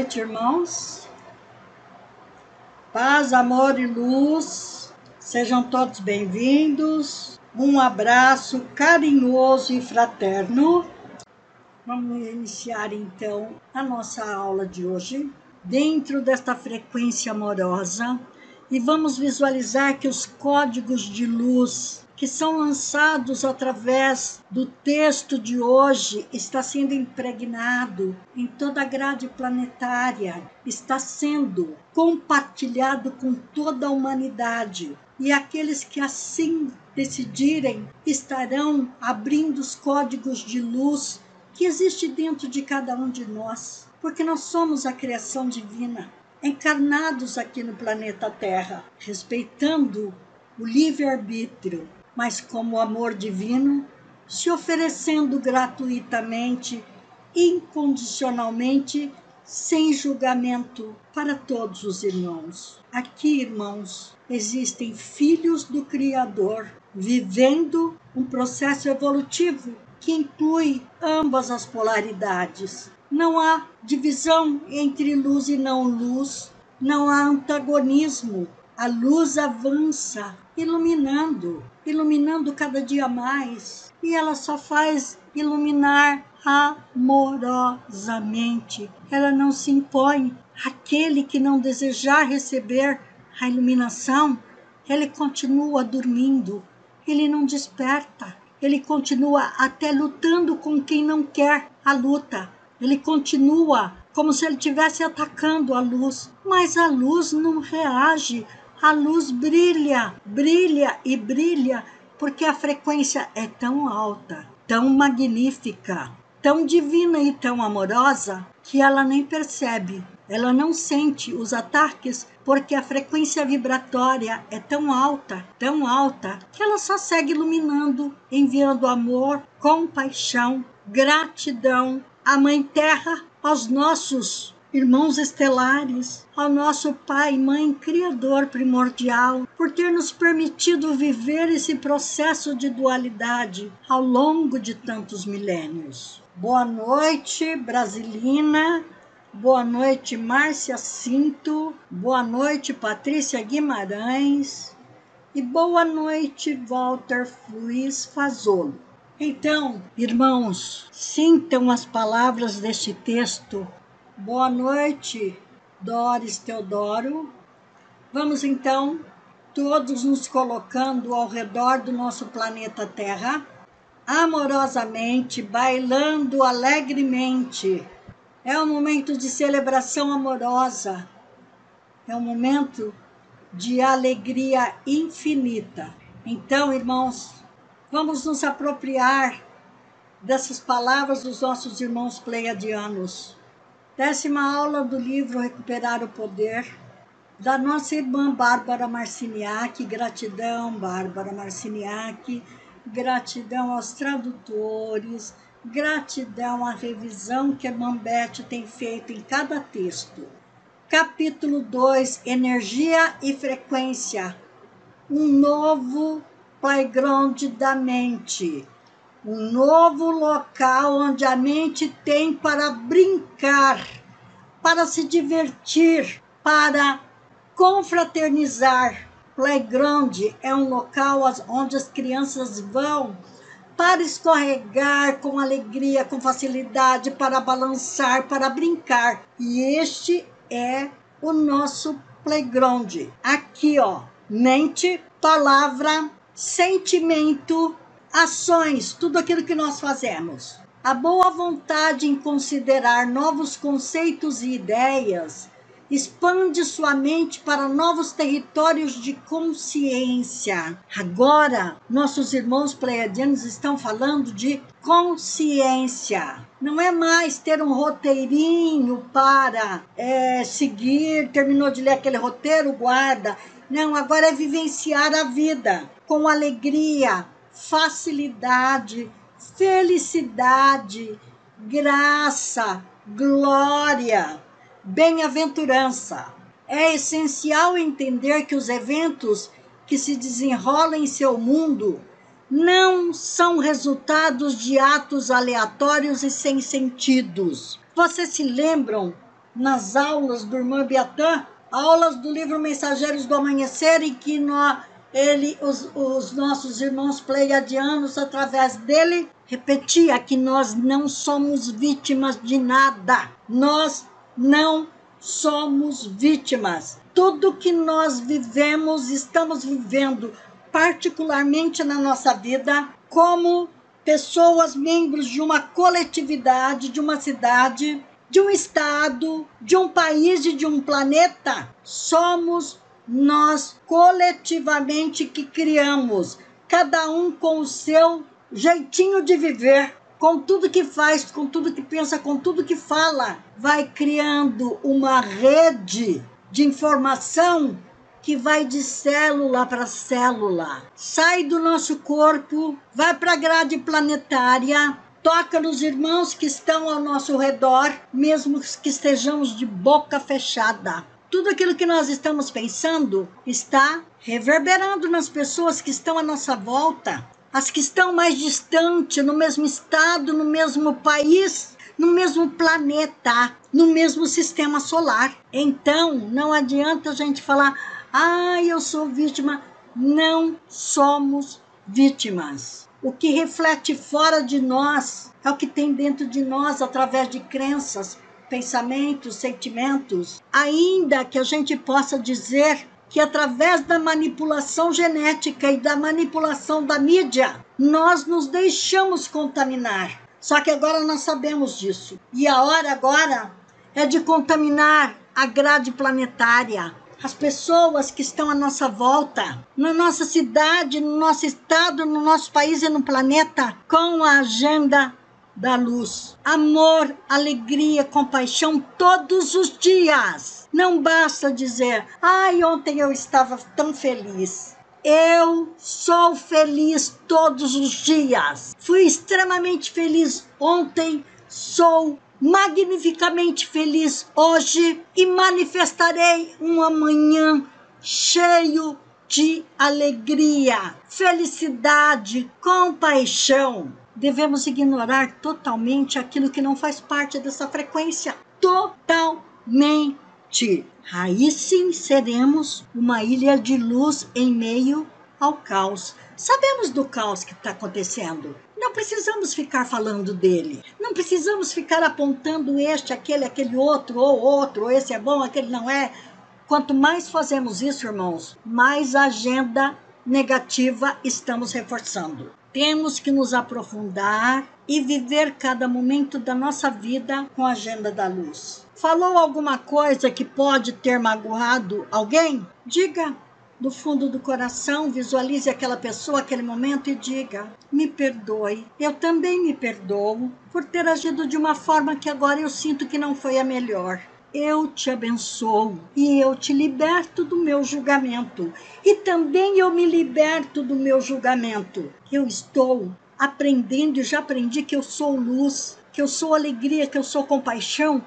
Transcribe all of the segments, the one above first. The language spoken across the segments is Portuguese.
noite, irmãos. Paz, amor e luz, sejam todos bem-vindos. Um abraço carinhoso e fraterno. Vamos iniciar então a nossa aula de hoje, dentro desta frequência amorosa, e vamos visualizar que os códigos de luz que são lançados através do texto de hoje está sendo impregnado em toda a grade planetária, está sendo compartilhado com toda a humanidade. E aqueles que assim decidirem estarão abrindo os códigos de luz que existe dentro de cada um de nós, porque nós somos a criação divina, encarnados aqui no planeta Terra, respeitando o livre-arbítrio, mas como amor divino, se oferecendo gratuitamente, incondicionalmente, sem julgamento para todos os irmãos. Aqui, irmãos, existem filhos do Criador vivendo um processo evolutivo que inclui ambas as polaridades. Não há divisão entre luz e não luz, não há antagonismo. A luz avança, iluminando, iluminando cada dia mais, e ela só faz iluminar amorosamente. Ela não se impõe. Aquele que não desejar receber a iluminação, ele continua dormindo, ele não desperta, ele continua até lutando com quem não quer a luta. Ele continua como se ele estivesse atacando a luz, mas a luz não reage. A luz brilha, brilha e brilha, porque a frequência é tão alta, tão magnífica, tão divina e tão amorosa que ela nem percebe. Ela não sente os ataques porque a frequência vibratória é tão alta, tão alta, que ela só segue iluminando, enviando amor, compaixão, gratidão. À Mãe Terra, aos nossos irmãos estelares, ao nosso Pai, Mãe, Criador primordial, por ter nos permitido viver esse processo de dualidade ao longo de tantos milênios. Boa noite, Brasilina. Boa noite, Márcia Cinto. Boa noite, Patrícia Guimarães. E boa noite, Walter Luiz Fazolo. Então, irmãos, sintam as palavras deste texto. Boa noite, Doris Teodoro. Vamos então, todos nos colocando ao redor do nosso planeta Terra, amorosamente, bailando alegremente é um momento de celebração amorosa. É um momento de alegria infinita. Então, irmãos, vamos nos apropriar dessas palavras dos nossos irmãos pleiadianos. Décima aula do livro Recuperar o Poder, da nossa irmã Bárbara Marciniak. Gratidão, Bárbara Marciniak. Gratidão aos tradutores, Gratidão à revisão que a Mambete tem feito em cada texto. Capítulo 2: Energia e frequência. Um novo playground da mente. Um novo local onde a mente tem para brincar, para se divertir, para confraternizar. Playground é um local onde as crianças vão para escorregar com alegria, com facilidade, para balançar, para brincar. E este é o nosso playground. Aqui, ó, mente, palavra, sentimento, ações, tudo aquilo que nós fazemos. A boa vontade em considerar novos conceitos e ideias expande sua mente para novos territórios de consciência. Agora, nossos irmãos pleiadianos estão falando de consciência. Não é mais ter um roteirinho para é, seguir, terminou de ler aquele roteiro, guarda. Não, agora é vivenciar a vida com alegria, facilidade, felicidade, graça, glória bem-aventurança. É essencial entender que os eventos que se desenrolam em seu mundo não são resultados de atos aleatórios e sem sentidos. Vocês se lembram nas aulas do irmão Biatã, aulas do livro Mensageiros do Amanhecer, em que nós, ele, os, os nossos irmãos pleiadianos, através dele, repetia que nós não somos vítimas de nada. Nós não somos vítimas. Tudo que nós vivemos, estamos vivendo, particularmente na nossa vida, como pessoas membros de uma coletividade, de uma cidade, de um estado, de um país e de um planeta, somos nós coletivamente que criamos, cada um com o seu jeitinho de viver, com tudo que faz, com tudo que pensa, com tudo que fala, vai criando uma rede de informação que vai de célula para célula, sai do nosso corpo, vai para a grade planetária, toca nos irmãos que estão ao nosso redor, mesmo que estejamos de boca fechada. Tudo aquilo que nós estamos pensando está reverberando nas pessoas que estão à nossa volta, as que estão mais distante, no mesmo estado, no mesmo país, no mesmo planeta, no mesmo sistema solar. Então, não adianta a gente falar, ah, eu sou vítima. Não somos vítimas. O que reflete fora de nós é o que tem dentro de nós através de crenças, pensamentos, sentimentos. Ainda que a gente possa dizer que através da manipulação genética e da manipulação da mídia, nós nos deixamos contaminar. Só que agora nós sabemos disso. E a hora agora é de contaminar a grade planetária, as pessoas que estão à nossa volta, na nossa cidade, no nosso estado, no nosso país e no planeta, com a agenda da luz. Amor, alegria, compaixão todos os dias. Não basta dizer, ai, ontem eu estava tão feliz. Eu sou feliz todos os dias. Fui extremamente feliz ontem, sou magnificamente feliz hoje e manifestarei um amanhã cheio de alegria, felicidade, compaixão. Devemos ignorar totalmente aquilo que não faz parte dessa frequência. Totalmente. Aí sim seremos uma ilha de luz em meio ao caos. Sabemos do caos que está acontecendo. Não precisamos ficar falando dele. Não precisamos ficar apontando este, aquele, aquele outro, ou outro, ou esse é bom, aquele não é. Quanto mais fazemos isso, irmãos, mais agenda negativa estamos reforçando. Temos que nos aprofundar e viver cada momento da nossa vida com a agenda da luz. Falou alguma coisa que pode ter magoado alguém? Diga, do fundo do coração, visualize aquela pessoa, aquele momento e diga: me perdoe. Eu também me perdoo por ter agido de uma forma que agora eu sinto que não foi a melhor. Eu te abençoo e eu te liberto do meu julgamento. E também eu me liberto do meu julgamento. Eu estou aprendendo e já aprendi que eu sou luz, que eu sou alegria, que eu sou compaixão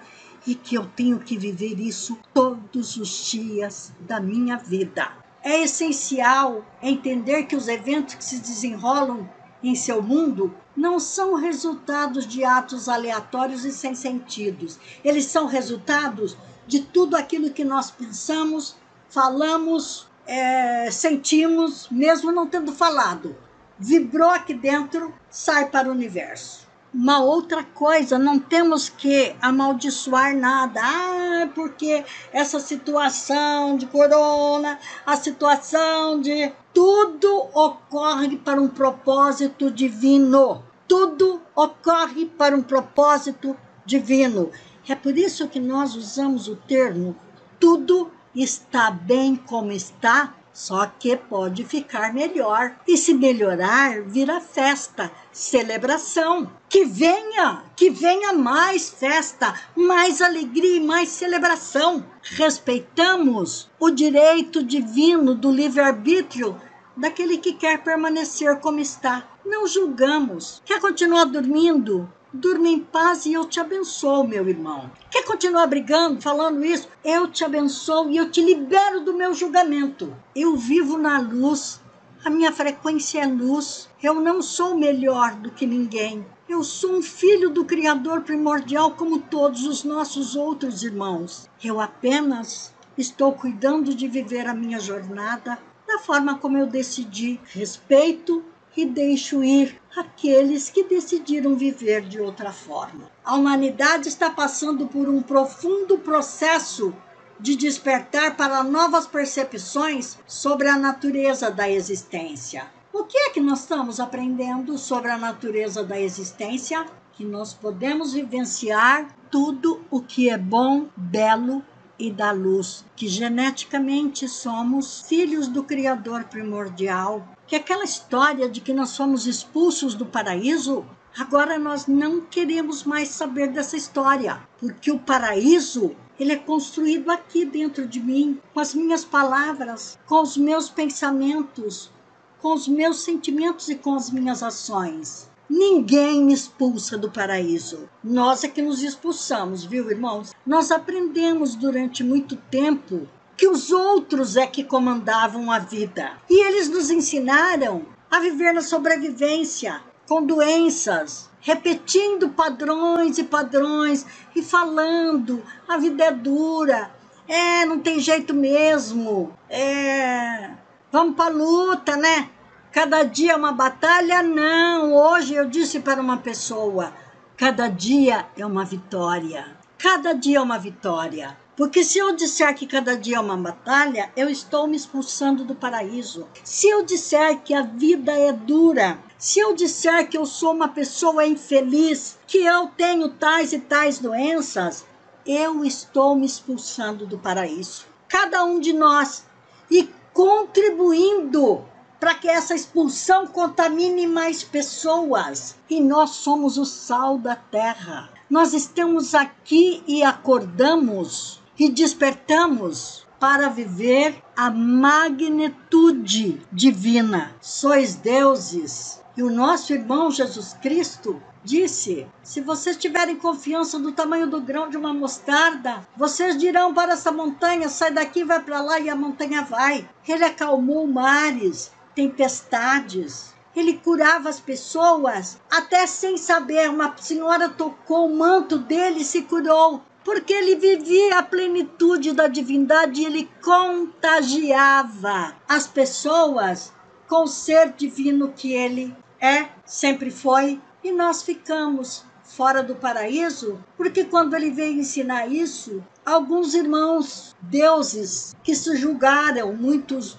e que eu tenho que viver isso todos os dias da minha vida. É essencial entender que os eventos que se desenrolam em seu mundo não são resultados de atos aleatórios e sem sentidos. Eles são resultados de tudo aquilo que nós pensamos, falamos, é, sentimos, mesmo não tendo falado. Vibrou aqui dentro, sai para o universo uma outra coisa, não temos que amaldiçoar nada. Ah, porque essa situação de corona, a situação de. Tudo ocorre para um propósito divino. Tudo ocorre para um propósito divino. É por isso que nós usamos o termo tudo está bem como está só que pode ficar melhor. E se melhorar, vira festa, celebração. Que venha, que venha mais festa, mais alegria e mais celebração. Respeitamos o direito divino do livre-arbítrio daquele que quer permanecer como está. Não julgamos. Quer continuar dormindo? Durma em paz e eu te abençoo, meu irmão. Quer continuar brigando, falando isso? Eu te abençoo e eu te libero do meu julgamento. Eu vivo na luz. A minha frequência é luz. Eu não sou melhor do que ninguém. Eu sou um filho do Criador primordial, como todos os nossos outros irmãos. Eu apenas estou cuidando de viver a minha jornada da forma como eu decidi. Respeito e deixo ir aqueles que decidiram viver de outra forma. A humanidade está passando por um profundo processo de despertar para novas percepções sobre a natureza da existência. O que é que nós estamos aprendendo sobre a natureza da existência? Que nós podemos vivenciar tudo o que é bom, belo e da luz, que geneticamente somos filhos do Criador primordial, que aquela história de que nós fomos expulsos do paraíso, agora nós não queremos mais saber dessa história, porque o paraíso ele é construído aqui dentro de mim, com as minhas palavras, com os meus pensamentos, com os meus sentimentos e com as minhas ações. Ninguém me expulsa do paraíso. Nós é que nos expulsamos, viu, irmãos? Nós aprendemos durante muito tempo que os outros é que comandavam a vida. E eles nos ensinaram a viver na sobrevivência, com doenças, repetindo padrões e padrões e falando: a vida é dura, é, não tem jeito mesmo, é, vamos para luta, né? Cada dia é uma batalha? Não. Hoje eu disse para uma pessoa: cada dia é uma vitória. Cada dia é uma vitória. Porque se eu disser que cada dia é uma batalha, eu estou me expulsando do paraíso. Se eu disser que a vida é dura, se eu disser que eu sou uma pessoa infeliz, que eu tenho tais e tais doenças, eu estou me expulsando do paraíso. Cada um de nós e contribuindo para que essa expulsão contamine mais pessoas. E nós somos o sal da terra. Nós estamos aqui e acordamos e despertamos para viver a magnitude divina. Sois deuses. E o nosso irmão Jesus Cristo disse: Se vocês tiverem confiança do tamanho do grão de uma mostarda, vocês dirão para essa montanha: sai daqui, vai para lá, e a montanha vai. Ele acalmou mares, tempestades. Ele curava as pessoas até sem saber. Uma senhora tocou o manto dele e se curou. Porque ele vivia a plenitude da divindade e ele contagiava as pessoas com o ser divino que ele é, sempre foi. E nós ficamos fora do paraíso, porque quando ele veio ensinar isso, alguns irmãos deuses que se julgaram muitos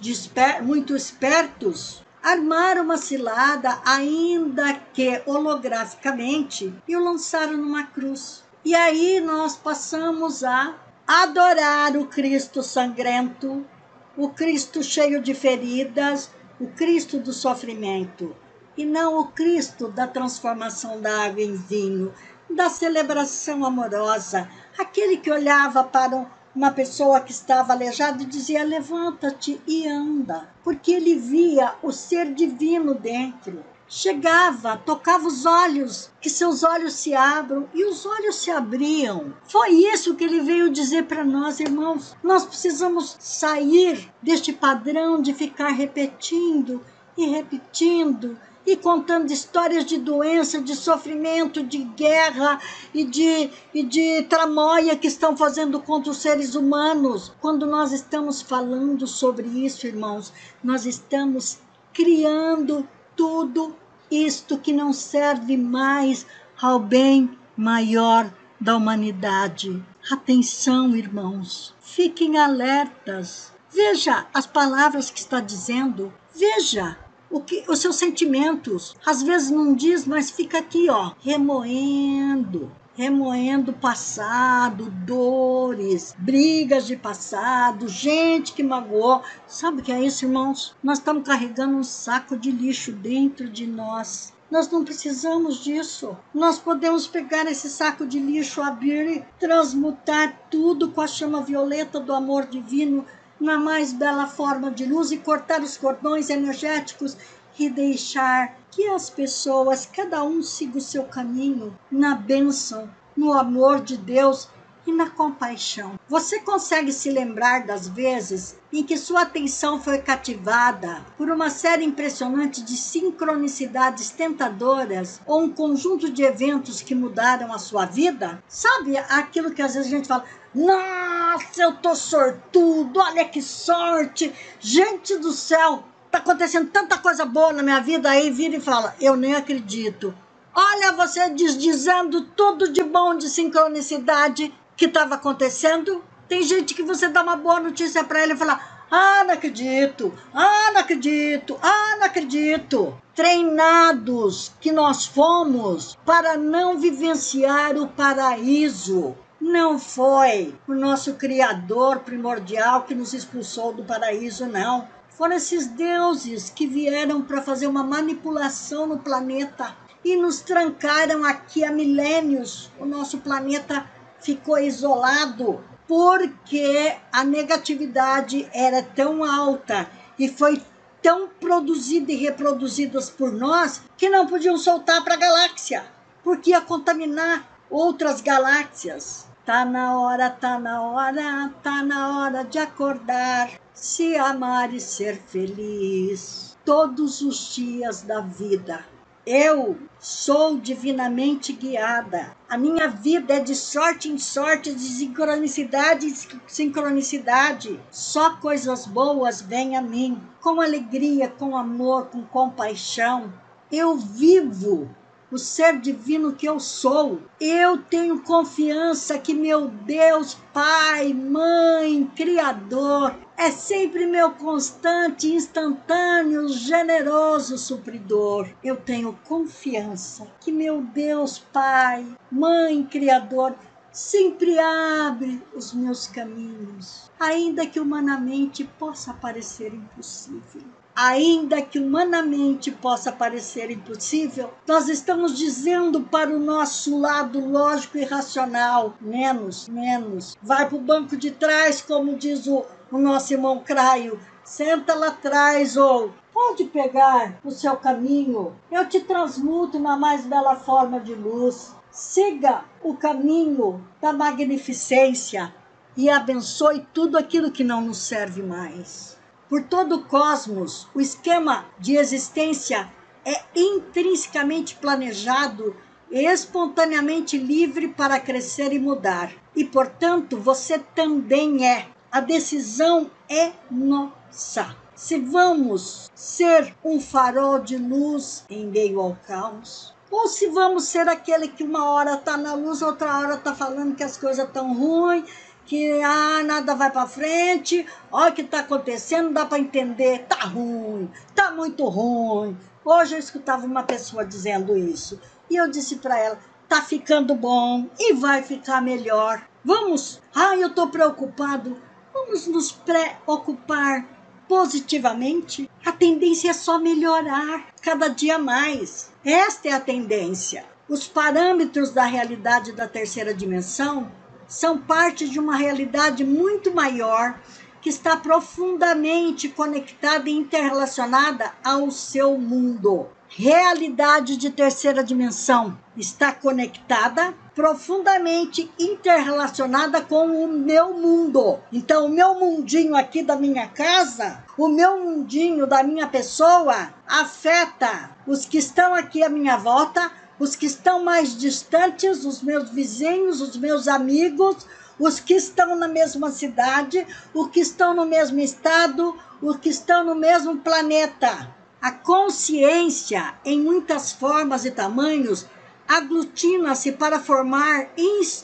muito espertos armaram uma cilada, ainda que holograficamente, e o lançaram numa cruz. E aí nós passamos a adorar o Cristo sangrento, o Cristo cheio de feridas, o Cristo do sofrimento, e não o Cristo da transformação da água em vinho, da celebração amorosa, aquele que olhava para uma pessoa que estava aleijada e dizia: Levanta-te e anda, porque ele via o ser divino dentro. Chegava, tocava os olhos, que seus olhos se abram, e os olhos se abriam. Foi isso que ele veio dizer para nós, irmãos. Nós precisamos sair deste padrão de ficar repetindo e repetindo e contando histórias de doença, de sofrimento, de guerra e de, e de tramóia que estão fazendo contra os seres humanos. Quando nós estamos falando sobre isso, irmãos, nós estamos criando tudo isto que não serve mais ao bem maior da humanidade. Atenção, irmãos, fiquem alertas. Veja as palavras que está dizendo. Veja o que, os seus sentimentos. Às vezes não diz, mas fica aqui, ó, remoendo, remoendo passado, dores, brigas de passado, gente que magoou. Sabe o que é isso, irmãos? Nós estamos carregando um saco de lixo dentro de nós. Nós não precisamos disso. Nós podemos pegar esse saco de lixo, abrir e transmutar tudo com a chama violeta do amor divino na mais bela forma de luz e cortar os cordões energéticos e deixar que as pessoas, cada um siga o seu caminho na bênção, no amor de Deus e na compaixão. Você consegue se lembrar das vezes em que sua atenção foi cativada por uma série impressionante de sincronicidades tentadoras ou um conjunto de eventos que mudaram a sua vida? Sabe aquilo que às vezes a gente fala: Nossa, eu tô sortudo, olha que sorte! Gente do céu, tá acontecendo tanta coisa boa na minha vida, aí vira e fala: Eu nem acredito. Olha, você diz, dizendo tudo de bom de sincronicidade que estava acontecendo. Tem gente que você dá uma boa notícia para ele e fala: Ah, não acredito, ah, não acredito, ah, não acredito. Treinados que nós fomos para não vivenciar o paraíso. Não foi o nosso Criador primordial que nos expulsou do paraíso, não. Foram esses deuses que vieram para fazer uma manipulação no planeta e nos trancaram aqui há milênios. O nosso planeta ficou isolado porque a negatividade era tão alta e foi tão produzida e reproduzida por nós que não podiam soltar para a galáxia, porque ia contaminar outras galáxias. Tá na hora, tá na hora, tá na hora de acordar, se amar e ser feliz todos os dias da vida. Eu sou divinamente guiada. A minha vida é de sorte em sorte, de sincronicidade em sincronicidade. Só coisas boas vêm a mim, com alegria, com amor, com compaixão. Eu vivo o ser divino que eu sou. Eu tenho confiança que meu Deus, Pai, Mãe, Criador, é sempre meu constante, instantâneo, generoso supridor. Eu tenho confiança que meu Deus, Pai, Mãe, Criador, sempre abre os meus caminhos, ainda que humanamente possa parecer impossível ainda que humanamente possa parecer impossível, nós estamos dizendo para o nosso lado lógico e racional: menos, menos. Vai para o banco de trás, como diz o, o nosso irmão Craio. Senta lá atrás ou pode pegar o seu caminho. Eu te transmuto na mais bela forma de luz. Siga o caminho da magnificência e abençoe tudo aquilo que não nos serve mais. Por todo o cosmos, o esquema de existência é intrinsecamente planejado espontaneamente livre para crescer e mudar. E, portanto, você também é. A decisão é nossa. Se vamos ser um farol de luz em meio ao caos, ou se vamos ser aquele que uma hora está na luz, outra hora está falando que as coisas estão ruins que ah, nada vai para frente, olha o que está acontecendo, dá para entender, tá ruim, tá muito ruim. Hoje eu escutava uma pessoa dizendo isso e eu disse para ela, tá ficando bom e vai ficar melhor. Vamos, ah, eu estou preocupado, vamos nos preocupar positivamente. A tendência é só melhorar cada dia mais. Esta é a tendência. Os parâmetros da realidade da terceira dimensão são parte de uma realidade muito maior que está profundamente conectada e interrelacionada ao seu mundo. Realidade de terceira dimensão está conectada, profundamente interrelacionada com o meu mundo. Então, o meu mundinho aqui da minha casa, o meu mundinho da minha pessoa, afeta os que estão aqui à minha volta, os que estão mais distantes, os meus vizinhos, os meus amigos, os que estão na mesma cidade, os que estão no mesmo estado, os que estão no mesmo planeta. A consciência, em muitas formas e tamanhos, aglutina-se para formar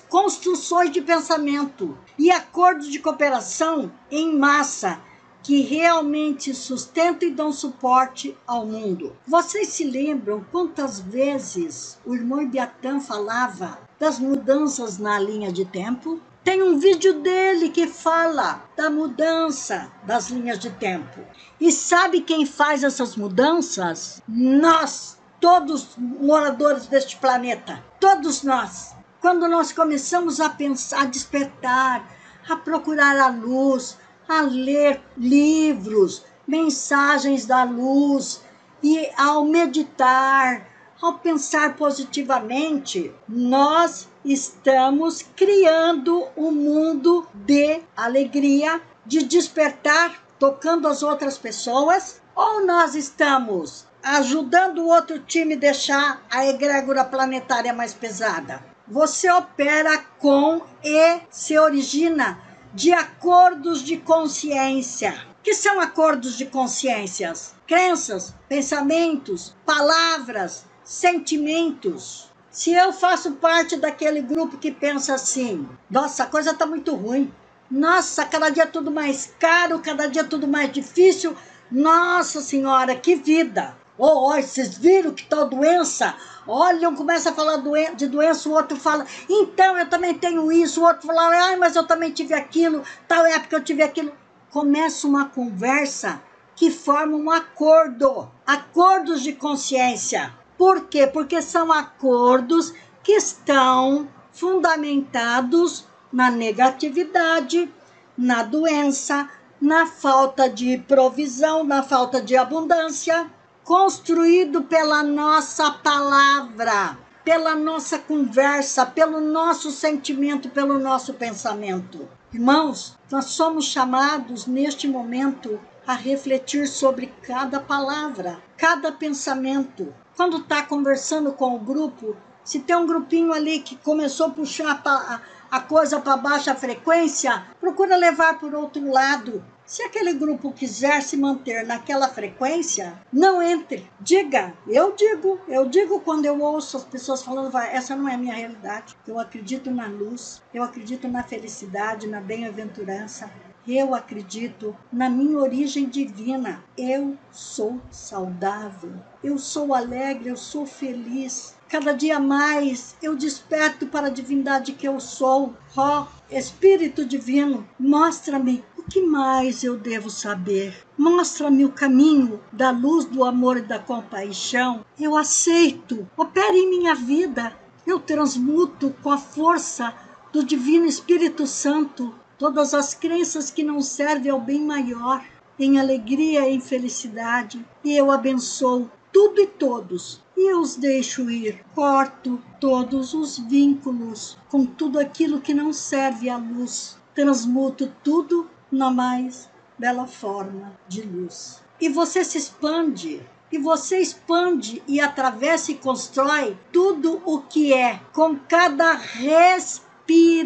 construções de pensamento e acordos de cooperação em massa que realmente sustentam e dão suporte ao mundo. Vocês se lembram quantas vezes o irmão Ibiatã falava das mudanças na linha de tempo? Tem um vídeo dele que fala da mudança das linhas de tempo. E sabe quem faz essas mudanças? Nós, todos moradores deste planeta, todos nós. Quando nós começamos a pensar, a despertar, a procurar a luz, a ler livros, mensagens da luz e ao meditar, Ao pensar positivamente, nós estamos criando um mundo de alegria, de despertar, tocando as outras pessoas, ou nós estamos ajudando o outro time a deixar a egrégora planetária mais pesada? Você opera com e se origina de acordos de consciência. Que são acordos de consciências? Crenças, pensamentos, palavras, sentimentos. Se eu faço parte daquele grupo que pensa assim, nossa, a coisa está muito ruim. Nossa, cada dia é tudo mais caro, cada dia é tudo mais difícil. Nossa Senhora, que vida! Oh, oh, vocês viram que tal doença? Olha, um começa a falar de doença, o outro fala, então eu também tenho isso, o outro fala, ai, mas eu também tive aquilo, tal época eu tive aquilo. Começa uma conversa que forma um acordo, acordos de consciência. Por quê? Porque são acordos que estão fundamentados na negatividade, na doença, na falta de provisão, na falta de abundância construído pela nossa palavra, pela nossa conversa, pelo nosso sentimento, pelo nosso pensamento. Irmãos, nós somos chamados neste momento a refletir sobre cada palavra, cada pensamento. Quando está conversando com o grupo, se tem um grupinho ali que começou a puxar a, a coisa para baixa frequência, procura levar por outro lado. Se aquele grupo quiser se manter naquela frequência, não entre. Diga, eu digo, eu digo quando eu ouço as pessoas falando, essa não é a minha realidade. Eu acredito na luz, eu acredito na felicidade, na bem-aventurança. Eu acredito na minha origem divina. Eu sou saudável. Eu sou alegre, eu sou feliz. Cada dia mais eu desperto para a divindade que eu sou. Ó, oh, Espírito Divino, mostra-me o que mais eu devo saber? Mostra-me o caminho da luz, do amor e da compaixão. Eu aceito. Opere em minha vida. Eu transmuto com a força do Divino Espírito Santo todas as crenças que não servem ao bem maior, em alegria e em felicidade. E eu abençoo tudo e todos. E eu os deixo ir. Corto todos os vínculos com tudo aquilo que não serve à luz. Transmuto tudo na mais bela forma de luz. E você se expande, e você expande e atravessa e constrói tudo o que é com cada respiração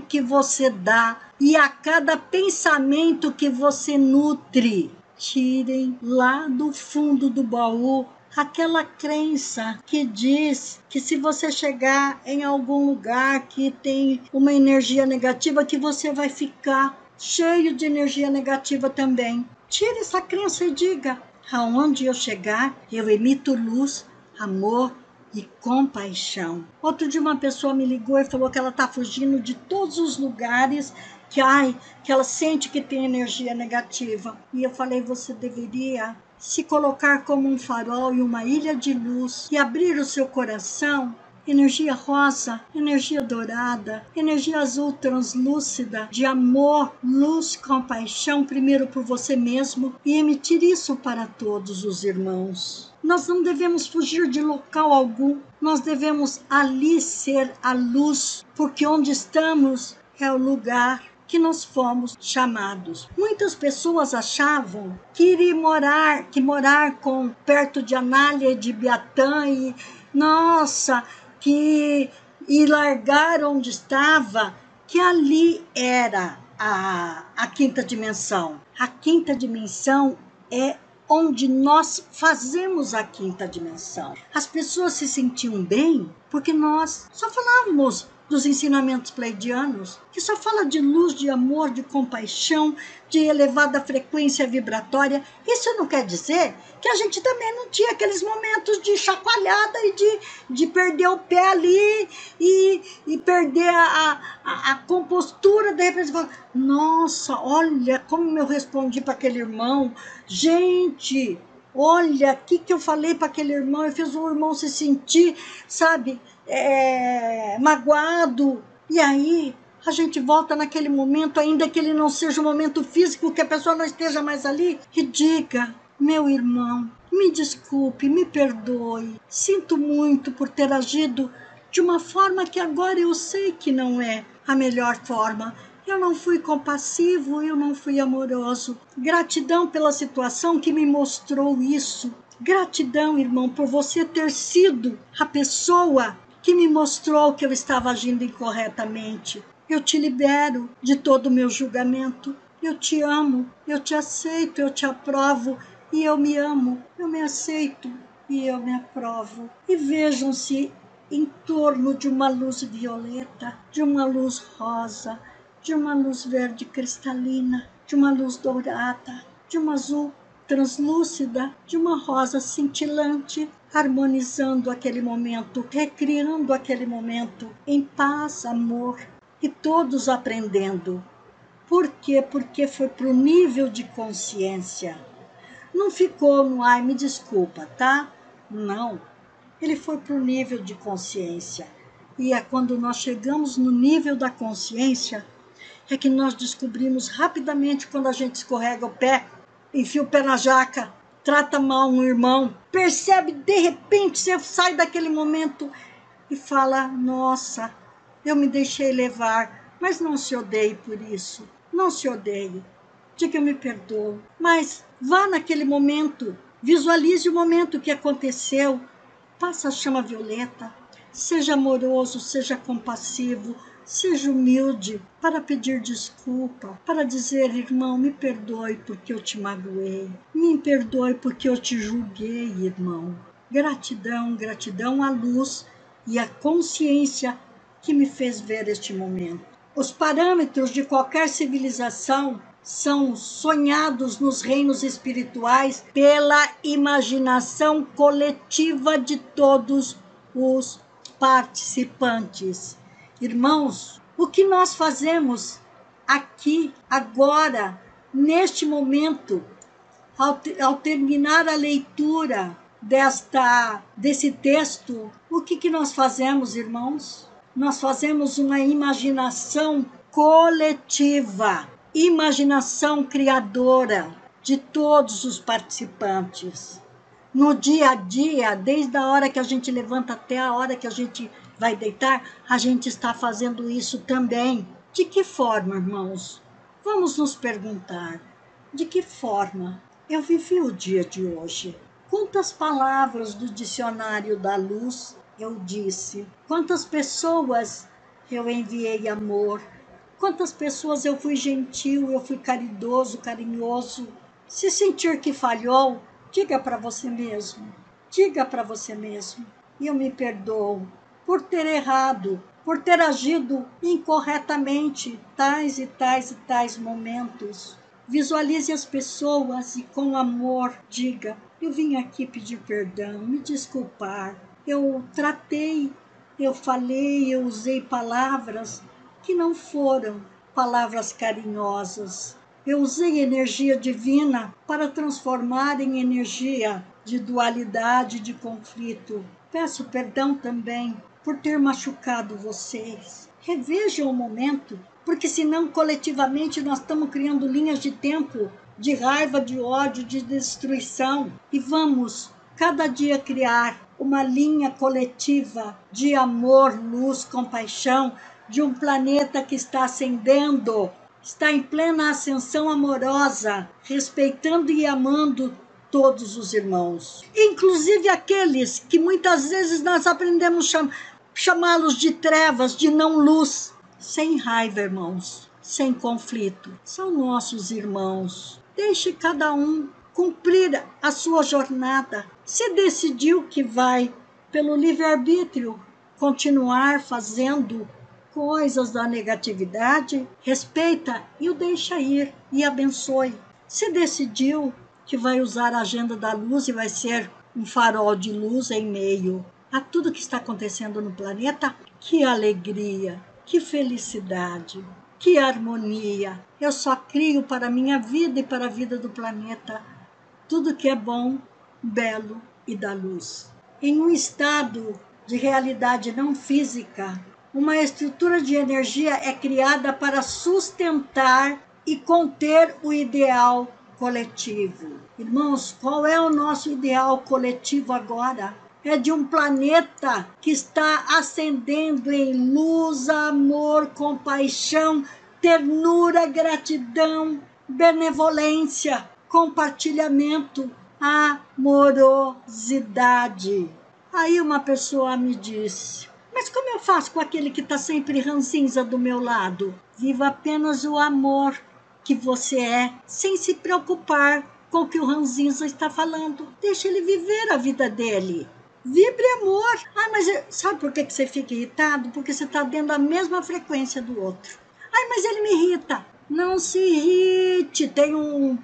que você dá e a cada pensamento que você nutre. Tirem lá do fundo do baú aquela crença que diz que se você chegar em algum lugar que tem uma energia negativa que você vai ficar cheio de energia negativa também. Tire essa crença e diga: aonde eu chegar, eu emito luz, amor e compaixão. Outro dia uma pessoa me ligou e falou que ela está fugindo de todos os lugares que ai, que ela sente que tem energia negativa. E eu falei: você deveria se colocar como um farol e uma ilha de luz e abrir o seu coração energia rosa, energia dourada, energia azul translúcida, de amor, luz, compaixão, primeiro por você mesmo e emitir isso para todos os irmãos. Nós não devemos fugir de local algum, nós devemos ali ser a luz, porque onde estamos é o lugar que nós fomos chamados. Muitas pessoas achavam que iria morar, que morar com perto de Anália e de Biatã e nossa, que e largar onde estava, que ali era a, a quinta dimensão. A quinta dimensão é onde nós fazemos a quinta dimensão. As pessoas se sentiam bem porque nós só falávamos dos ensinamentos pleidianos, que só fala de luz, de amor, de compaixão, de elevada frequência vibratória. Isso não quer dizer que a gente também não tinha aqueles momentos de chacoalhada e de, de perder o pé ali e, e perder a, a, a compostura. De repente, fala, nossa, olha como eu respondi para aquele irmão. Gente, olha, o que, que eu falei para aquele irmão? Eu fiz o irmão se sentir, sabe, é, magoado. E aí a gente volta naquele momento, ainda que ele não seja um momento físico, que a pessoa não esteja mais ali, e diga: meu irmão, Me desculpe, me perdoe. Sinto muito por ter agido de uma forma que agora eu sei que não é a melhor forma. Eu não fui compassivo, eu não fui amoroso. Gratidão pela situação que me mostrou isso. Gratidão, irmão, por você ter sido a pessoa que me mostrou que eu estava agindo incorretamente. Eu te libero de todo o meu julgamento. Eu te amo, eu te aceito, eu te aprovo e eu me amo, eu me aceito e eu me aprovo. E vejam-se em torno de uma luz violeta, de uma luz rosa, de uma luz verde cristalina, de uma luz dourada, de uma azul translúcida, de uma rosa cintilante, harmonizando aquele momento, recriando aquele momento em paz, amor e todos aprendendo. Por quê? Porque foi para o nível de consciência não ficou no ai, me desculpa, tá? Não. Ele foi para o nível de consciência. E é quando nós chegamos no nível da consciência é que nós descobrimos rapidamente quando a gente escorrega o pé, enfia o pé na jaca, trata mal um irmão, percebe de repente, você sai daquele momento e fala: Nossa, eu me deixei levar, mas não se odeie por isso, não se odeie. Diga eu me perdoo. Mas vá naquele momento, visualize o momento que aconteceu, passa a chama violeta, seja amoroso, seja compassivo, seja humilde para pedir desculpa, para dizer, irmão, me perdoe porque eu te magoei, me perdoe porque eu te julguei, irmão. Gratidão, gratidão à luz e à consciência que me fez ver este momento. Os parâmetros de qualquer civilização são sonhados nos reinos espirituais pela imaginação coletiva de todos os participantes. Irmãos, o que nós fazemos aqui, agora, neste momento, ao, ao terminar a leitura desta desse texto, o que, que nós fazemos, irmãos? Nós fazemos uma imaginação coletiva imaginação criadora de todos os participantes. No dia a dia, desde a hora que a gente levanta até a hora que a gente vai deitar, a gente está fazendo isso também. De que forma, irmãos? Vamos nos perguntar: de que forma eu vivi o dia de hoje? Quantas palavras do dicionário da luz eu disse? Quantas pessoas eu enviei amor? Quantas pessoas eu fui gentil, eu fui caridoso, carinhoso. Se sentir que falhou, diga para você mesmo. Diga para você mesmo. Eu me perdoo por ter errado, por ter agido incorretamente tais e tais e tais momentos. Visualize as pessoas e com amor diga: Eu vim aqui pedir perdão, me desculpar. Eu tratei, eu falei, eu usei palavras que não foram palavras carinhosas. Eu usei energia divina para transformar em energia de dualidade, de conflito. Peço perdão também por ter machucado vocês. Revejam o momento, porque senão coletivamente nós estamos criando linhas de tempo de raiva, de ódio, de destruição. E vamos cada dia criar uma linha coletiva de amor, luz, compaixão, de um planeta que está ascendendo, está em plena ascensão amorosa, respeitando e amando todos os irmãos, inclusive aqueles que muitas vezes nós aprendemos cham chamá-los de trevas, de não luz, sem raiva, irmãos, sem conflito. São nossos irmãos. Deixe cada um cumprir a sua jornada. Se decidiu que vai, pelo livre-arbítrio, continuar fazendo coisas da negatividade, respeita e o deixa ir e abençoe. Se decidiu que vai usar a agenda da luz e vai ser um farol de luz em meio a tudo que está acontecendo no planeta, que alegria, que felicidade, que harmonia. Eu só crio para a minha vida e para a vida do planeta tudo que é bom, belo e da luz. Em um estado de realidade não física, uma estrutura de energia é criada para sustentar e conter o ideal coletivo. Irmãos, qual é o nosso ideal coletivo agora? É de um planeta que está ascendendo em luz, amor, compaixão, ternura, gratidão, benevolência, compartilhamento, amorosidade. Aí uma pessoa me disse: Mas como eu faço com aquele que está sempre ranzinza do meu lado? Viva apenas o amor que você é, sem se preocupar com o que o ranzinza está falando. Deixa ele viver a vida dele. Vibre amor. Ah, mas sabe por que você fica irritado? Porque você está dentro da mesma frequência do outro. Ai, mas ele me irrita. Não se irrite. Tem um,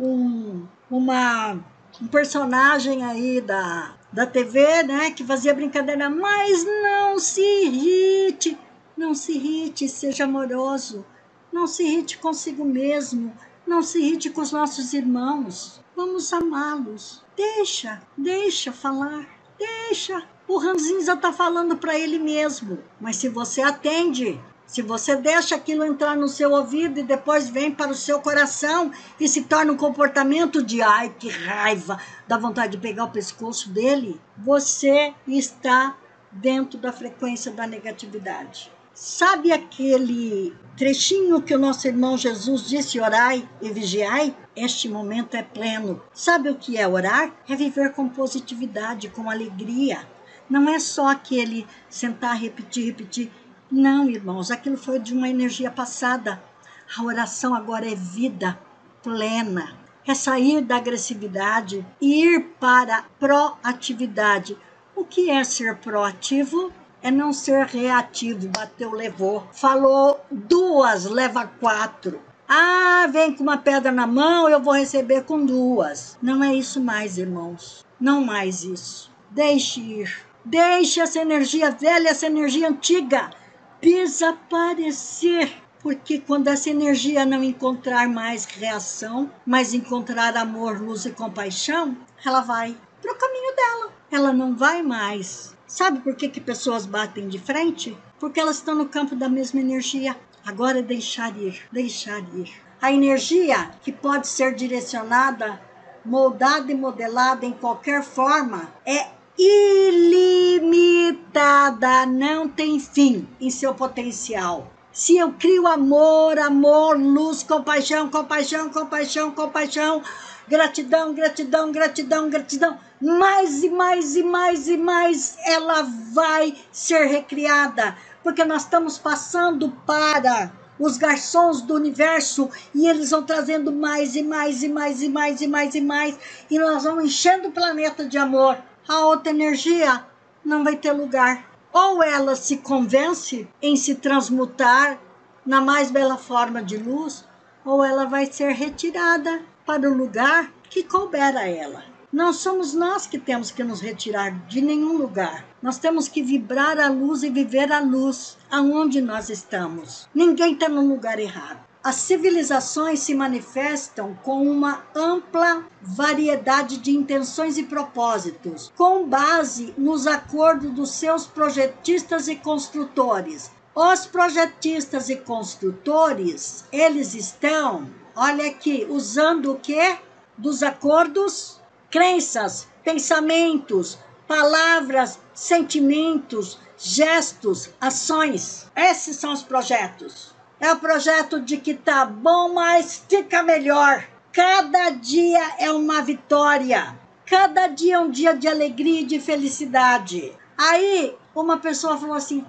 um, uma, um personagem aí da, da TV, né, que fazia brincadeira, mas não se irrite. Não se irrite, seja amoroso. Não se irrite consigo mesmo. Não se irrite com os nossos irmãos. Vamos amá-los. Deixa, deixa falar. Deixa. O Ranzinza está falando para ele mesmo. Mas se você atende, se você deixa aquilo entrar no seu ouvido e depois vem para o seu coração e se torna um comportamento de ai, que raiva, dá vontade de pegar o pescoço dele, você está dentro da frequência da negatividade. Sabe aquele trechinho que o nosso irmão Jesus disse: orai e vigiai? Este momento é pleno. Sabe o que é orar? É viver com positividade, com alegria. Não é só aquele sentar, repetir, repetir. Não, irmãos, aquilo foi de uma energia passada. A oração agora é vida plena. É sair da agressividade e ir para a proatividade. O que é ser proativo? é não ser reativo. Bateu, levou. Falou duas, leva quatro. Ah, vem com uma pedra na mão, eu vou receber com duas. Não é isso mais, irmãos. Não mais isso. Deixe ir. Deixe essa energia velha, essa energia antiga desaparecer. Porque quando essa energia não encontrar mais reação, mas encontrar amor, luz e compaixão, ela vai para o caminho dela. Ela não vai mais Sabe por que, que pessoas batem de frente? Porque elas estão no campo da mesma energia. Agora é deixar ir, deixar ir. A energia que pode ser direcionada, moldada e modelada em qualquer forma é ilimitada, não tem fim em seu potencial. Se eu crio amor, amor, luz, compaixão, compaixão, compaixão, compaixão, gratidão, gratidão, gratidão, gratidão, mais e mais e mais e mais ela vai ser recriada, porque nós estamos passando para os garçons do universo e eles vão trazendo mais e mais e mais e mais e mais e mais e nós vamos enchendo o planeta de amor. A outra energia não vai ter lugar. Ou ela se convence em se transmutar na mais bela forma de luz, ou ela vai ser retirada para o lugar que couber a ela. Não somos nós que temos que nos retirar de nenhum lugar. Nós temos que vibrar a luz e viver a luz aonde nós estamos. Ninguém está no lugar errado. As civilizações se manifestam com uma ampla variedade de intenções e propósitos, com base nos acordos dos seus projetistas e construtores. Os projetistas e construtores, eles estão, olha aqui, usando o que? Dos acordos crenças, pensamentos, palavras, sentimentos, gestos, ações. Esses são os projetos. É o projeto de que tá bom, mas fica melhor. Cada dia é uma vitória. Cada dia é um dia de alegria e de felicidade. Aí uma pessoa falou assim: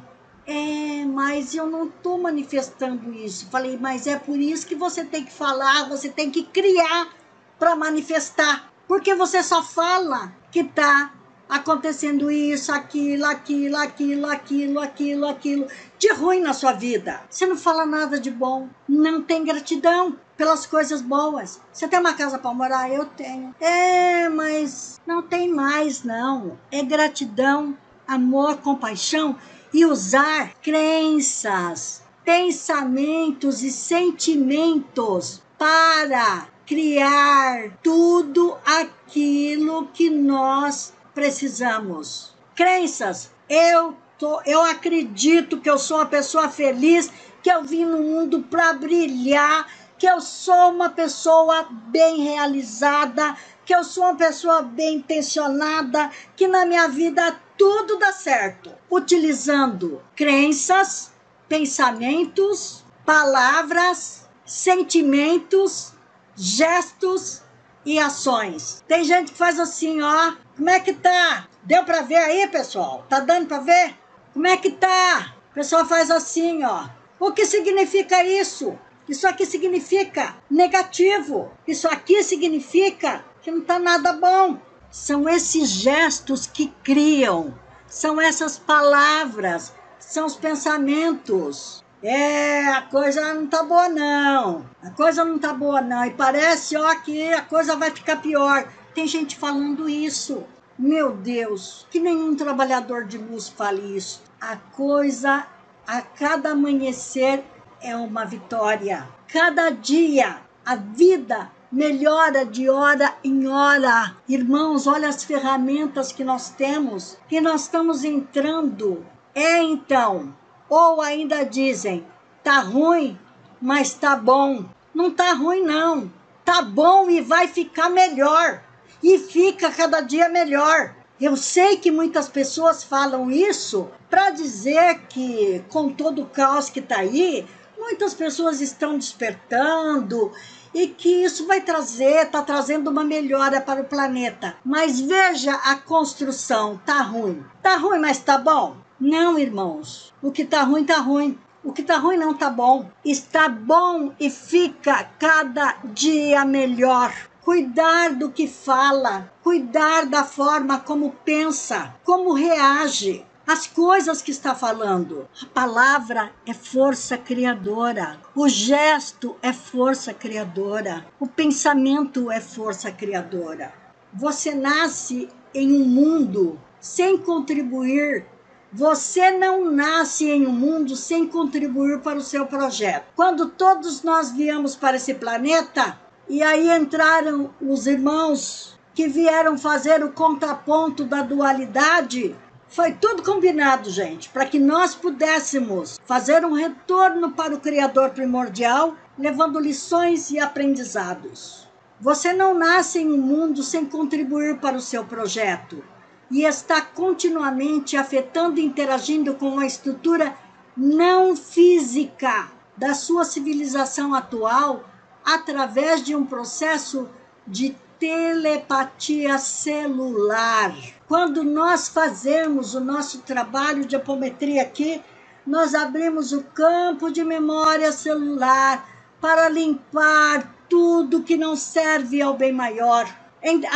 é, mas eu não estou manifestando isso. Falei, mas é por isso que você tem que falar, você tem que criar para manifestar. Porque você só fala que tá acontecendo isso, aquilo, aquilo, aquilo, aquilo, aquilo, aquilo, de ruim na sua vida. Você não fala nada de bom, não tem gratidão pelas coisas boas. Você tem uma casa para morar? Eu tenho. É, mas não tem mais, não. É gratidão, amor, compaixão e usar crenças, pensamentos e sentimentos para criar tudo aquilo que nós precisamos. Crenças, eu tô, eu acredito que eu sou uma pessoa feliz, que eu vim no mundo para brilhar, que eu sou uma pessoa bem realizada, que eu sou uma pessoa bem intencionada, que na minha vida tudo dá certo, utilizando crenças, pensamentos, palavras, sentimentos, gestos e ações. Tem gente que faz assim, ó. Como é que tá? Deu para ver aí, pessoal? Tá dando para ver? Como é que tá? O pessoal faz assim, ó. O que significa isso? Isso aqui significa negativo. Isso aqui significa que não tá nada bom. São esses gestos que criam, são essas palavras, são os pensamentos. É, a coisa não tá boa não. A coisa não tá boa não. E parece, ó, que a coisa vai ficar pior. Tem gente falando isso. Meu Deus, que nenhum trabalhador de luz fale isso. A coisa, a cada amanhecer, é uma vitória. Cada dia, a vida melhora de hora em hora. Irmãos, olha as ferramentas que nós temos, que nós estamos entrando. É então, ou ainda dizem, tá ruim, mas tá bom. Não tá ruim não. Tá bom e vai ficar melhor. E fica cada dia melhor. Eu sei que muitas pessoas falam isso para dizer que com todo o caos que está aí, muitas pessoas estão despertando e que isso vai trazer, está trazendo uma melhora para o planeta. Mas veja a construção, tá ruim. Tá ruim, mas tá bom? Não, irmãos. O que tá ruim, tá ruim. O que tá ruim não tá bom. Está bom e fica cada dia melhor. Cuidar do que fala, cuidar da forma como pensa, como reage, as coisas que está falando. A palavra é força criadora, o gesto é força criadora, o pensamento é força criadora. Você nasce em um mundo sem contribuir. Você não nasce em um mundo sem contribuir para o seu projeto. Quando todos nós viemos para esse planeta, e aí entraram os irmãos que vieram fazer o contraponto da dualidade, foi tudo combinado, gente, para que nós pudéssemos fazer um retorno para o Criador primordial, levando lições e aprendizados. Você não nasce em um mundo sem contribuir para o seu projeto e está continuamente afetando e interagindo com a estrutura não física da sua civilização atual através de um processo de telepatia celular. Quando nós fazemos o nosso trabalho de apometria aqui, nós abrimos o campo de memória celular para limpar tudo que não serve ao bem maior.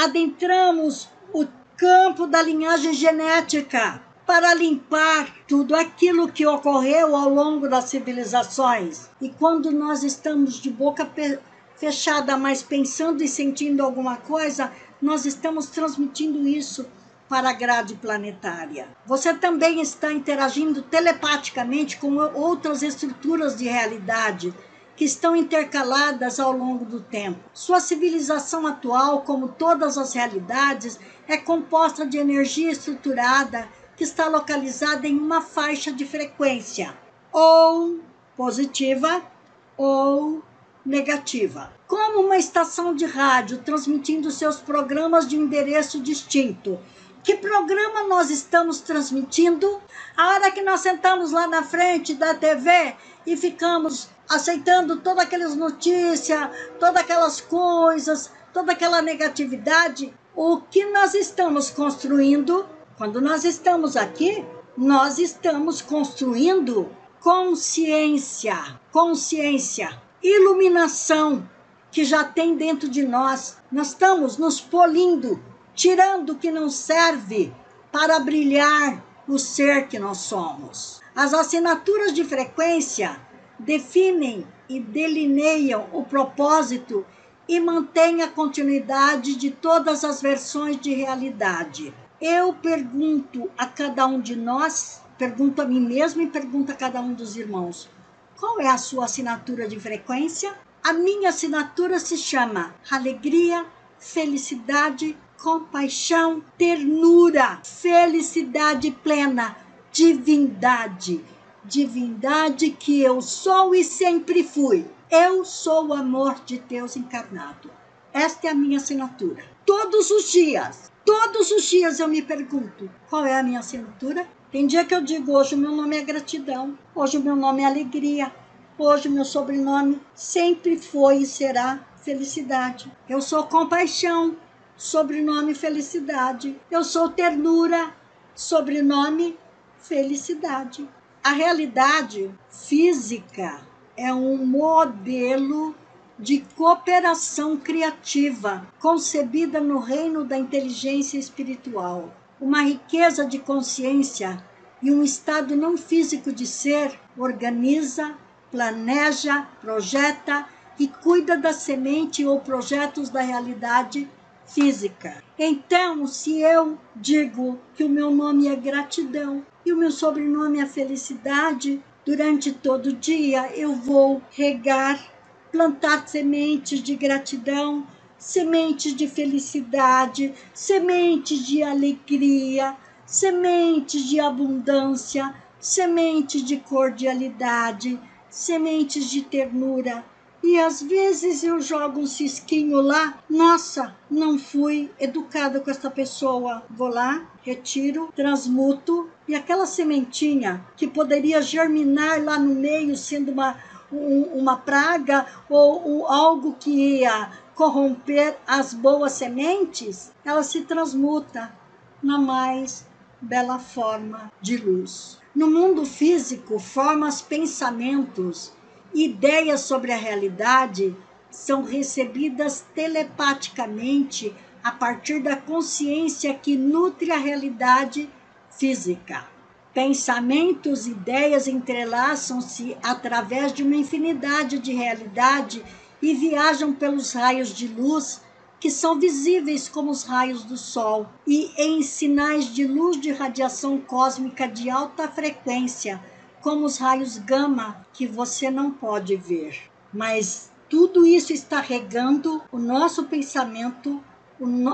Adentramos o campo da linhagem genética para limpar tudo aquilo que ocorreu ao longo das civilizações. E quando nós estamos de boca fechada, mas pensando e sentindo alguma coisa, nós estamos transmitindo isso para a grade planetária. Você também está interagindo telepaticamente com outras estruturas de realidade que estão intercaladas ao longo do tempo. Sua civilização atual, como todas as realidades, é composta de energia estruturada que está localizada em uma faixa de frequência, ou positiva ou negativa. Como uma estação de rádio transmitindo seus programas de endereço distinto. Que programa nós estamos transmitindo? A hora que nós sentamos lá na frente da TV e ficamos aceitando todas aquelas notícias, todas aquelas coisas, toda aquela negatividade, o que nós estamos construindo quando nós estamos aqui? Nós estamos construindo consciência, consciência iluminação que já tem dentro de nós. Nós estamos nos polindo, tirando o que não serve para brilhar o ser que nós somos. As assinaturas de frequência definem e delineiam o propósito e mantêm a continuidade de todas as versões de realidade. Eu pergunto a cada um de nós, pergunto a mim mesmo e pergunto a cada um dos irmãos: qual é a sua assinatura de frequência? A minha assinatura se chama Alegria, Felicidade, Compaixão, Ternura, Felicidade Plena, Divindade. Divindade que eu sou e sempre fui. Eu sou o amor de Deus encarnado. Esta é a minha assinatura. Todos os dias, todos os dias eu me pergunto: qual é a minha assinatura? Tem dia que eu digo: hoje o meu nome é gratidão, hoje o meu nome é alegria, hoje o meu sobrenome sempre foi e será felicidade. Eu sou compaixão, sobrenome felicidade. Eu sou ternura, sobrenome felicidade. A realidade física é um modelo de cooperação criativa concebida no reino da inteligência espiritual. Uma riqueza de consciência e um estado não físico de ser organiza, planeja, projeta e cuida da semente ou projetos da realidade física. Então, se eu digo que o meu nome é gratidão, e o meu sobrenome é felicidade, durante todo o dia eu vou regar, plantar sementes de gratidão, sementes de felicidade, sementes de alegria, sementes de abundância, sementes de cordialidade, sementes de ternura, e às vezes eu jogo um cisquinho lá, nossa, não fui educada com essa pessoa. Vou lá, retiro, transmuto e aquela sementinha que poderia germinar lá no meio, sendo uma, um, uma praga ou um, algo que ia corromper as boas sementes, ela se transmuta na mais bela forma de luz. No mundo físico, formas pensamentos ideias sobre a realidade são recebidas telepaticamente a partir da consciência que nutre a realidade física. Pensamentos, ideias entrelaçam-se através de uma infinidade de realidade e viajam pelos raios de luz que são visíveis como os raios do Sol e em sinais de luz de radiação cósmica de alta frequência como os raios gama que você não pode ver. Mas tudo isso está regando o nosso pensamento,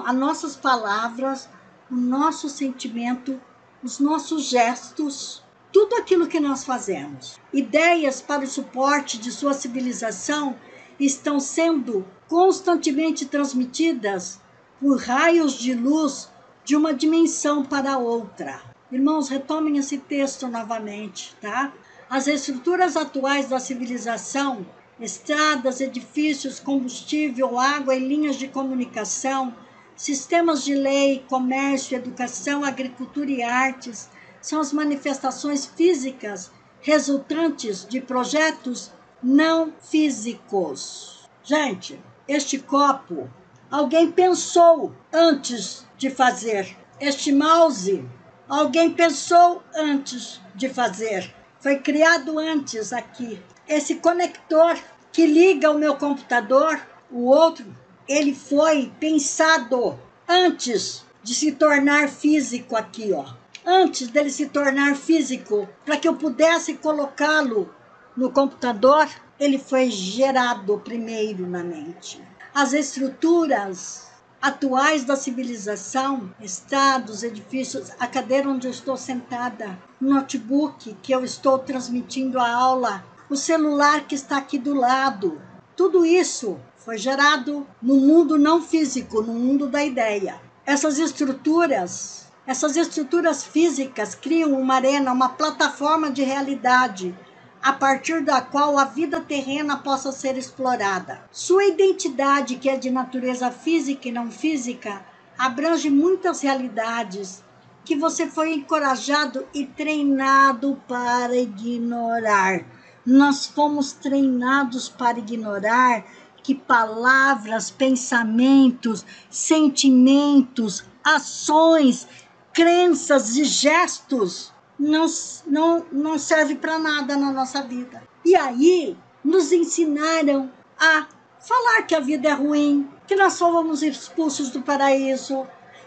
as nossas palavras, o nosso sentimento, os nossos gestos, tudo aquilo que nós fazemos. Ideias para o suporte de sua civilização estão sendo constantemente transmitidas por raios de luz de uma dimensão para outra. Irmãos, retomem esse texto novamente, tá? As estruturas atuais da civilização, estradas, edifícios, combustível, água e linhas de comunicação, sistemas de lei, comércio, educação, agricultura e artes, são as manifestações físicas resultantes de projetos não físicos. Gente, este copo, alguém pensou antes de fazer. Este mouse, Alguém pensou antes de fazer. Foi criado antes aqui. Esse conector que liga o meu computador, o outro, ele foi pensado antes de se tornar físico aqui, ó. Antes dele se tornar físico, para que eu pudesse colocá-lo no computador, ele foi gerado primeiro na mente. As estruturas atuais da civilização, estados, edifícios, a cadeira onde eu estou sentada, o notebook que eu estou transmitindo a aula, o celular que está aqui do lado, tudo isso foi gerado no mundo não físico, no mundo da ideia. Essas estruturas, essas estruturas físicas criam uma arena, uma plataforma de realidade a partir da qual a vida terrena possa ser explorada. Sua identidade, que é de natureza física e não física, abrange muitas realidades que você foi encorajado e treinado para ignorar. Nós fomos treinados para ignorar que palavras, pensamentos, sentimentos, ações, crenças e gestos não, não, não serve para nada na nossa vida. E aí nos ensinaram a falar que a vida é ruim, que nós fomos expulsos do paraíso,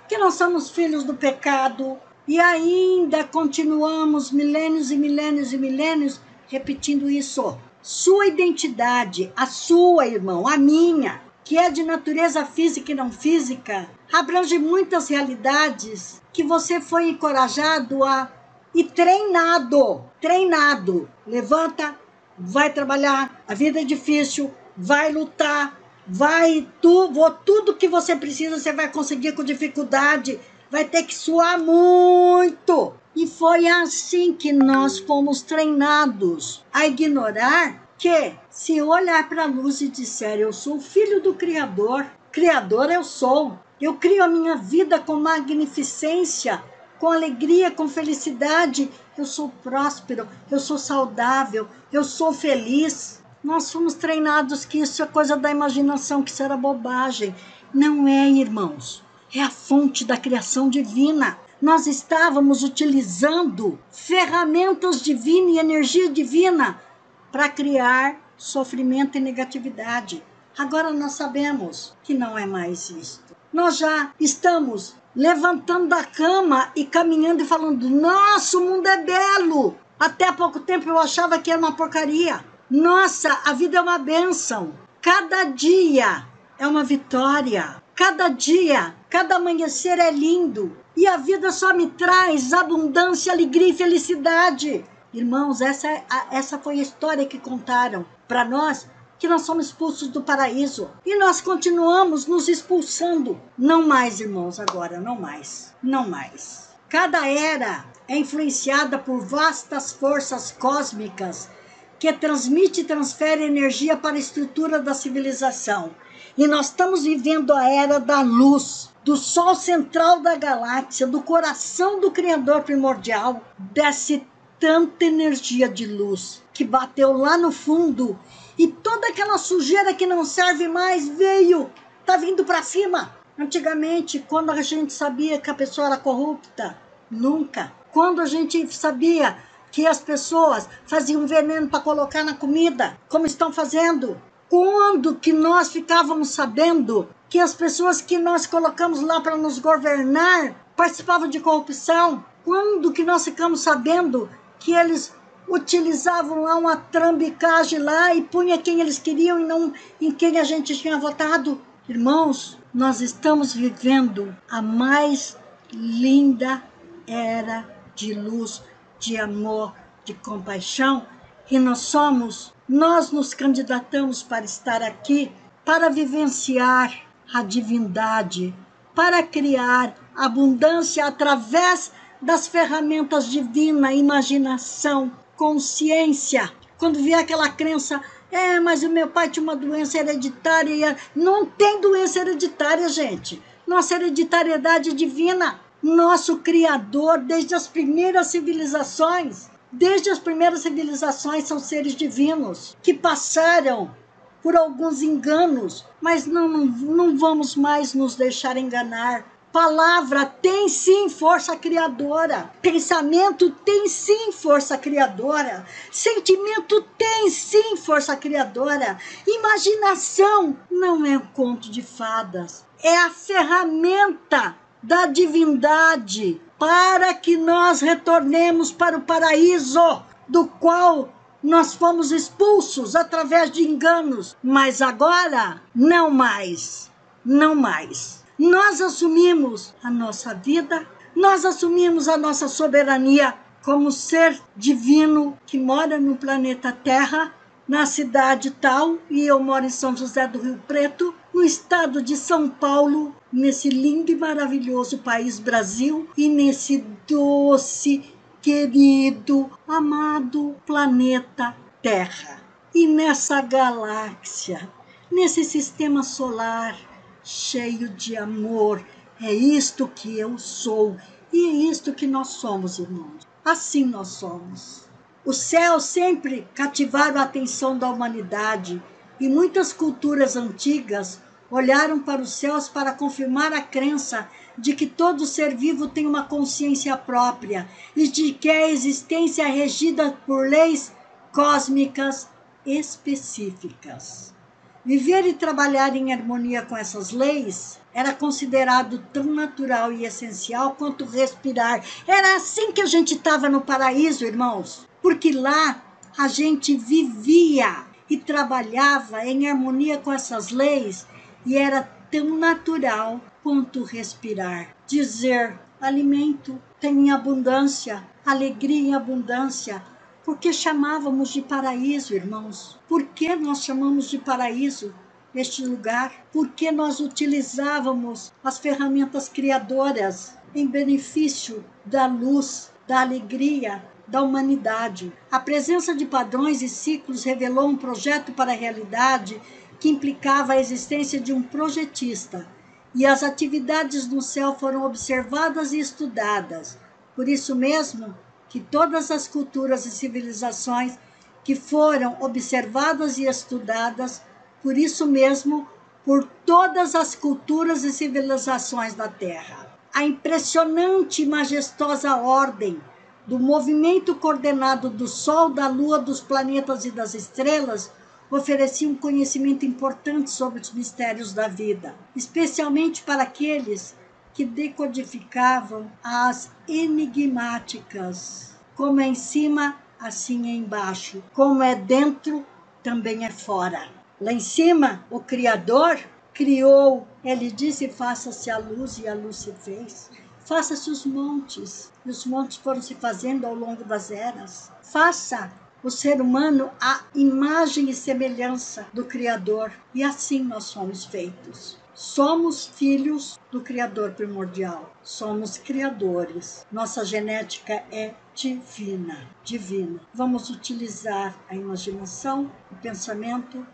que nós somos filhos do pecado. E ainda continuamos milênios e milênios e milênios repetindo isso. Sua identidade, a sua, irmão, a minha, que é de natureza física e não física, abrange muitas realidades que você foi encorajado a e treinado, treinado. Levanta, vai trabalhar, a vida é difícil, vai lutar, vai tu, vou, tudo que você precisa você vai conseguir com dificuldade, vai ter que suar muito. E foi assim que nós fomos treinados a ignorar que se olhar para a luz e disser eu sou filho do Criador, Criador eu sou, eu crio a minha vida com magnificência, com alegria, com felicidade, eu sou próspero, eu sou saudável, eu sou feliz. Nós fomos treinados que isso é coisa da imaginação, que isso era bobagem. Não é, irmãos. É a fonte da criação divina. Nós estávamos utilizando ferramentas divinas e energia divina para criar sofrimento e negatividade. Agora nós sabemos que não é mais isto. Nós já estamos levantando da cama e caminhando e falando: Nossa, o mundo é belo. Até há pouco tempo eu achava que era uma porcaria. Nossa, a vida é uma bênção. Cada dia é uma vitória. Cada dia, cada amanhecer é lindo. E a vida só me traz abundância, alegria e felicidade. Irmãos, essa, é essa foi a história que contaram para nós que nós somos expulsos do paraíso. E nós continuamos nos expulsando. Não mais, irmãos, agora, não mais. Não mais. Cada era é influenciada por vastas forças cósmicas que transmite e transfere energia para a estrutura da civilização. E nós estamos vivendo a era da luz, do sol central da galáxia, do coração do Criador primordial, desce tanta energia de luz que bateu lá no fundo e toda aquela sujeira que não serve mais veio, tá vindo para cima. Antigamente, quando a gente sabia que a pessoa era corrupta, nunca. Quando a gente sabia que as pessoas faziam veneno para colocar na comida, como estão fazendo, quando que nós ficávamos sabendo que as pessoas que nós colocamos lá para nos governar participavam de corrupção? Quando que nós ficamos sabendo que eles utilizavam lá uma trambicagem lá e punha quem eles queriam e não em quem a gente tinha votado. Irmãos, nós estamos vivendo a mais linda era de luz, de amor, de compaixão e nós somos, nós nos candidatamos para estar aqui para vivenciar a divindade, para criar abundância através das ferramentas divinas, imaginação, consciência. Quando vier aquela crença, é, mas o meu pai tinha uma doença hereditária. Não tem doença hereditária, gente. Nossa hereditariedade divina. Nosso Criador, desde as primeiras civilizações, desde as primeiras civilizações, são seres divinos que passaram por alguns enganos, mas não, não, não vamos mais nos deixar enganar Palavra tem sim força criadora. Pensamento tem sim força criadora. Sentimento tem sim força criadora. Imaginação não é um conto de fadas. É a ferramenta da divindade para que nós retornemos para o paraíso do qual nós fomos expulsos através de enganos, mas agora não mais, não mais. Nós assumimos a nossa vida, nós assumimos a nossa soberania como ser divino que mora no planeta Terra, na cidade tal, e eu moro em São José do Rio Preto, no estado de São Paulo, nesse lindo e maravilhoso país Brasil e nesse doce, querido, amado planeta Terra. E nessa galáxia, nesse sistema solar, cheio de amor. É isto que eu sou e é isto que nós somos, irmãos. Assim nós somos. Os céus sempre cativaram a atenção da humanidade e muitas culturas antigas olharam para os céus para confirmar a crença de que todo ser vivo tem uma consciência própria e de que a existência é regida por leis cósmicas específicas. Viver e trabalhar em harmonia com essas leis era considerado tão natural e essencial quanto respirar. Era assim que a gente estava no paraíso, irmãos, porque lá a gente vivia e trabalhava em harmonia com essas leis e era tão natural quanto respirar. Dizer alimento tem em abundância, alegria em abundância, Porque chamávamos de paraíso, irmãos. Por que nós chamamos de paraíso este lugar? Porque nós utilizávamos as ferramentas criadoras em benefício da luz, da alegria, da humanidade. A presença de padrões e ciclos revelou um projeto para a realidade que implicava a existência de um projetista, e as atividades no céu foram observadas e estudadas. Por isso mesmo que todas as culturas e civilizações que foram observadas e estudadas, por isso mesmo, por todas as culturas e civilizações da Terra. A impressionante e majestosa ordem do movimento coordenado do Sol, da Lua, dos planetas e das estrelas oferecia um conhecimento importante sobre os mistérios da vida, especialmente para aqueles que decodificavam as enigmáticas. Como é em cima, assim é embaixo. Como é dentro, também é fora. Lá em cima, o Criador criou, ele disse: faça-se a luz, e a luz se fez. Faça-se os montes, e os montes foram se fazendo ao longo das eras. Faça o ser humano a imagem e semelhança do Criador, e assim nós somos feitos. Somos filhos do Criador primordial, somos criadores. Nossa genética é divina, divina. Vamos utilizar a imaginação, o pensamento,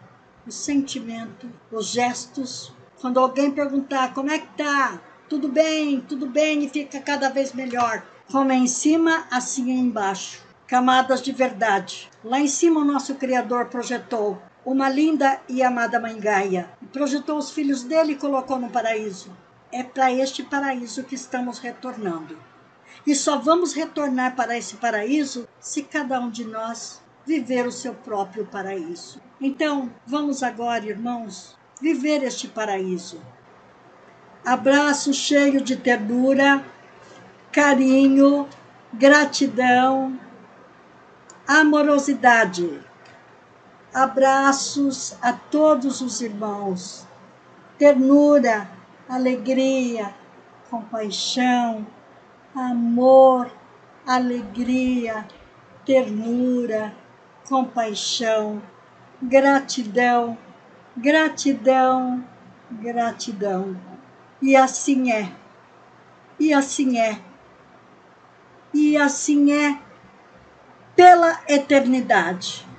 o sentimento, os gestos. Quando alguém perguntar como é que tá, tudo bem, tudo bem, e fica cada vez melhor. Como é em cima, assim é embaixo. Camadas de verdade. Lá em cima, o nosso Criador projetou uma linda e amada Mãe Gaia. Projetou os filhos dele e colocou no paraíso. É para este paraíso que estamos retornando. E só vamos retornar para esse paraíso se cada um de nós viver o seu próprio paraíso. Então, vamos agora, irmãos, viver este paraíso abraço cheio de ternura, carinho, gratidão, amorosidade. Abraços a todos os irmãos, ternura, alegria, compaixão, amor, alegria, ternura, compaixão, gratidão, gratidão, gratidão. E assim é. E assim é. E assim é pela eternidade.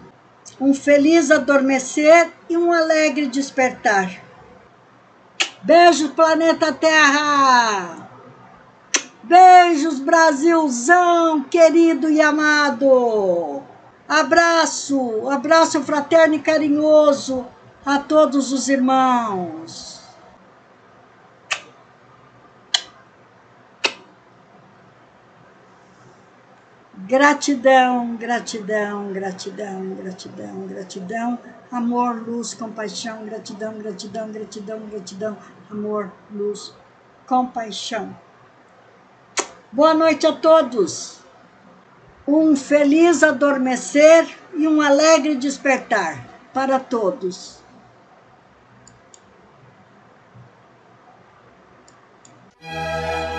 Um feliz adormecer e um alegre despertar. Beijo, planeta Terra! Beijos, Brasilzão querido e amado! Abraço, abraço fraterno e carinhoso a todos os irmãos. Gratidão, gratidão, gratidão, gratidão, gratidão, amor, luz, compaixão, gratidão, gratidão, gratidão, gratidão, amor, luz, compaixão. Boa noite a todos. Um feliz adormecer e um alegre despertar para todos. Música